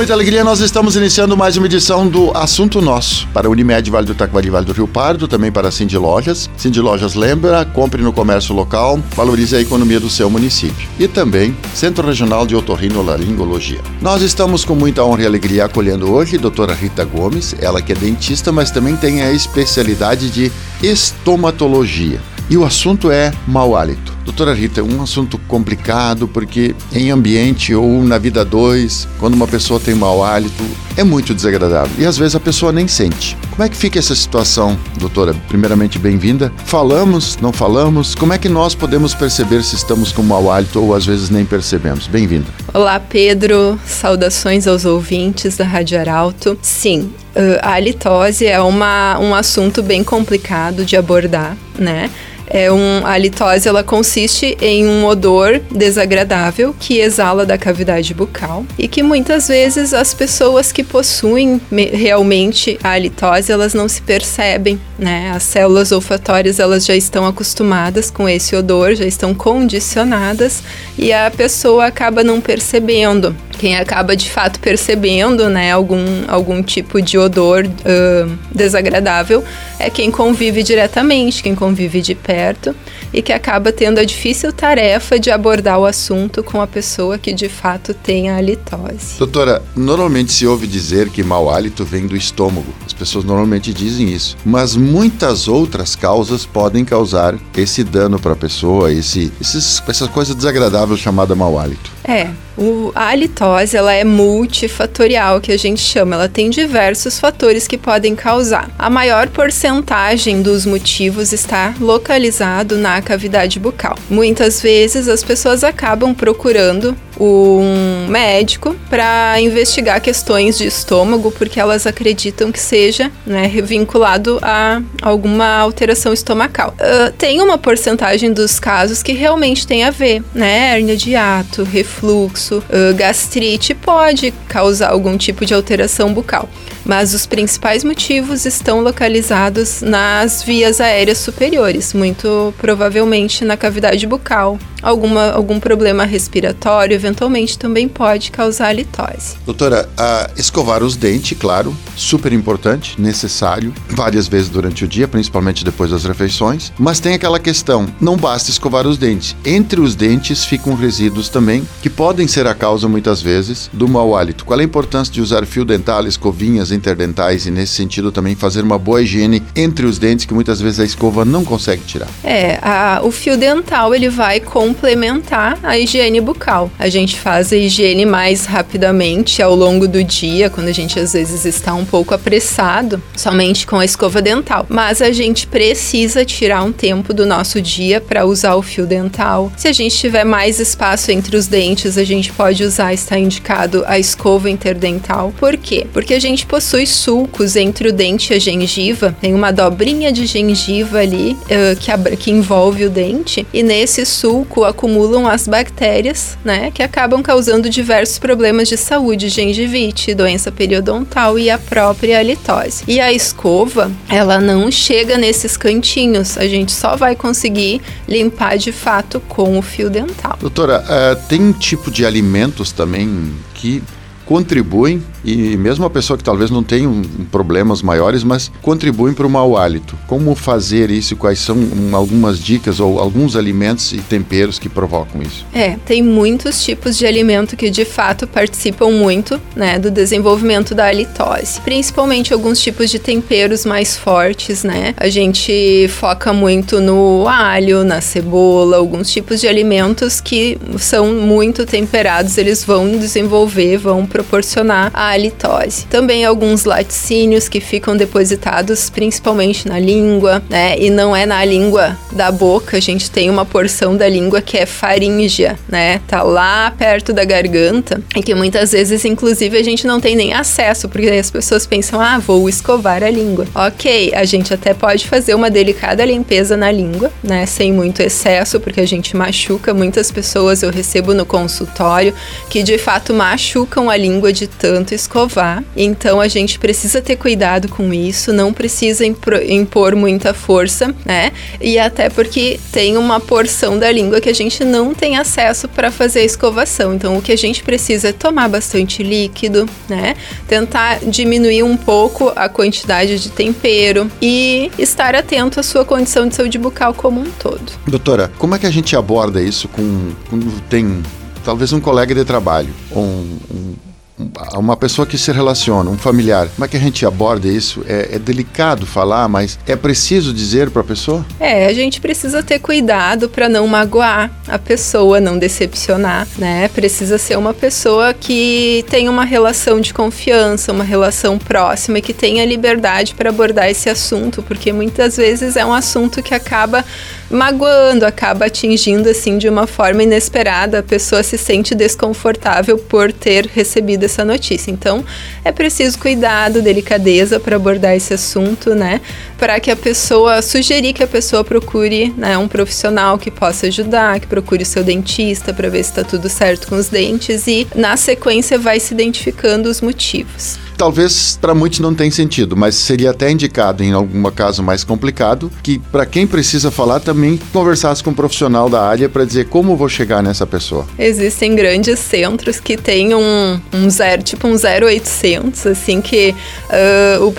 Muita alegria, nós estamos iniciando mais uma edição do Assunto Nosso. Para Unimed Vale do Taquari Vale do Rio Pardo, também para Cindy Lojas. Cindy Lojas lembra, compre no comércio local, valorize a economia do seu município. E também Centro Regional de Otorrinolaringologia. Nós estamos com muita honra e alegria acolhendo hoje a doutora Rita Gomes, ela que é dentista, mas também tem a especialidade de estomatologia. E o assunto é mau hálito. Doutora Rita, um assunto complicado porque em ambiente ou na vida dois, quando uma pessoa tem mau hálito, é muito desagradável e às vezes a pessoa nem sente. Como é que fica essa situação, doutora? Primeiramente, bem-vinda. Falamos, não falamos? Como é que nós podemos perceber se estamos com mau hálito ou às vezes nem percebemos? Bem-vinda. Olá, Pedro. Saudações aos ouvintes da Rádio Arauto. Sim, a halitose é uma, um assunto bem complicado de abordar, né? É um, a halitose ela consiste em um odor desagradável que exala da cavidade bucal e que muitas vezes as pessoas que possuem realmente a halitose elas não se percebem, né? As células olfatórias elas já estão acostumadas com esse odor, já estão condicionadas e a pessoa acaba não percebendo. Quem acaba de fato percebendo, né, algum, algum tipo de odor uh, desagradável é quem convive diretamente, quem convive de perto e que acaba tendo a difícil tarefa de abordar o assunto com a pessoa que de fato tem a halitose. Doutora, normalmente se ouve dizer que mau hálito vem do estômago. As pessoas normalmente dizem isso, mas muitas outras causas podem causar esse dano para a pessoa, esse, esses, essa coisa chamada mau hálito. É, o, a halitose ela é multifatorial, que a gente chama. Ela tem diversos fatores que podem causar. A maior porcentagem dos motivos está localizado na cavidade bucal. Muitas vezes as pessoas acabam procurando um médico para investigar questões de estômago, porque elas acreditam que seja né, vinculado a alguma alteração estomacal. Uh, tem uma porcentagem dos casos que realmente tem a ver, né? Hérnia de hiato, refluxo, uh, gastrite pode causar algum tipo de alteração bucal mas os principais motivos estão localizados nas vias aéreas superiores, muito provavelmente na cavidade bucal. Alguma, algum problema respiratório eventualmente também pode causar litose. Doutora, escovar os dentes, claro, super importante, necessário, várias vezes durante o dia, principalmente depois das refeições. Mas tem aquela questão: não basta escovar os dentes. Entre os dentes ficam resíduos também, que podem ser a causa, muitas vezes, do mau hálito. Qual é a importância de usar fio dental, escovinhas, interdentais e, nesse sentido, também fazer uma boa higiene entre os dentes que muitas vezes a escova não consegue tirar. É, a, o fio dental ele vai complementar a higiene bucal. A gente faz a higiene mais rapidamente ao longo do dia, quando a gente às vezes está um pouco apressado, somente com a escova dental. Mas a gente precisa tirar um tempo do nosso dia para usar o fio dental. Se a gente tiver mais espaço entre os dentes, a gente pode usar, está indicado, a escova interdental. Por quê? Porque a gente possui sulcos entre o dente e a gengiva, tem uma dobrinha de gengiva ali uh, que, que envolve o dente, e nesse sulco acumulam as bactérias, né, que acabam causando diversos problemas de saúde, gengivite, doença periodontal e a própria halitose. E a escova, ela não chega nesses cantinhos, a gente só vai conseguir limpar de fato com o fio dental. Doutora, uh, tem tipo de alimentos também que contribuem e mesmo a pessoa que talvez não tenha um, problemas maiores, mas contribuem para o mau hálito. Como fazer isso? Quais são um, algumas dicas ou alguns alimentos e temperos que provocam isso? É, tem muitos tipos de alimento que de fato participam muito, né, do desenvolvimento da halitose. Principalmente alguns tipos de temperos mais fortes, né? A gente foca muito no alho, na cebola, alguns tipos de alimentos que são muito temperados, eles vão desenvolver, vão proporcionar a halitose. Também alguns laticínios que ficam depositados principalmente na língua, né? E não é na língua da boca, a gente tem uma porção da língua que é faríngea, né? Tá lá perto da garganta e que muitas vezes, inclusive, a gente não tem nem acesso, porque as pessoas pensam, ah, vou escovar a língua. Ok, a gente até pode fazer uma delicada limpeza na língua, né? Sem muito excesso, porque a gente machuca muitas pessoas, eu recebo no consultório que de fato machucam a língua língua de tanto escovar. Então a gente precisa ter cuidado com isso, não precisa impor muita força, né? E até porque tem uma porção da língua que a gente não tem acesso para fazer a escovação. Então o que a gente precisa é tomar bastante líquido, né? Tentar diminuir um pouco a quantidade de tempero e estar atento à sua condição de saúde bucal como um todo. Doutora, como é que a gente aborda isso com quando tem talvez um colega de trabalho, um, um uma pessoa que se relaciona, um familiar, como é que a gente aborda isso? É, é delicado falar, mas é preciso dizer para a pessoa? É, a gente precisa ter cuidado para não magoar a pessoa, não decepcionar, né? Precisa ser uma pessoa que tenha uma relação de confiança, uma relação próxima e que tenha liberdade para abordar esse assunto, porque muitas vezes é um assunto que acaba magoando, acaba atingindo assim de uma forma inesperada, a pessoa se sente desconfortável por ter recebido essa notícia. Então, é preciso cuidado, delicadeza para abordar esse assunto, né? Para que a pessoa sugerir que a pessoa procure, né, um profissional que possa ajudar, que procure seu dentista para ver se está tudo certo com os dentes e na sequência vai se identificando os motivos talvez para muitos não tenha sentido, mas seria até indicado em algum caso mais complicado que para quem precisa falar também conversasse com um profissional da área para dizer como vou chegar nessa pessoa. Existem grandes centros que têm um, um zero, tipo um 0800, assim que uh, o,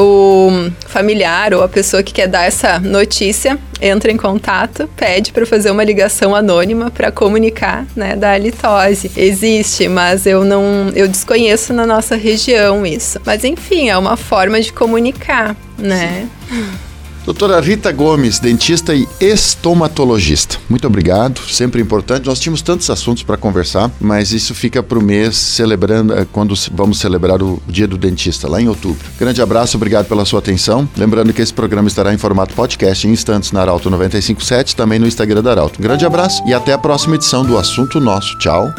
o familiar ou a pessoa que quer dar essa notícia entra em contato, pede para fazer uma ligação anônima para comunicar, né, da halitose. Existe, mas eu não, eu desconheço na nossa região isso. Mas enfim, é uma forma de comunicar, né? Sim. Doutora Rita Gomes, dentista e estomatologista. Muito obrigado, sempre importante. Nós tínhamos tantos assuntos para conversar, mas isso fica para o mês celebrando eh, quando vamos celebrar o Dia do Dentista, lá em outubro. Grande abraço, obrigado pela sua atenção. Lembrando que esse programa estará em formato podcast em instantes na Arauto 957, também no Instagram da Arauto. Um grande abraço e até a próxima edição do Assunto Nosso. Tchau.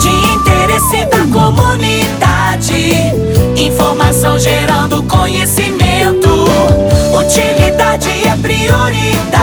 De interesse da comunidade, informação gerando conhecimento. Utilidade é prioridade.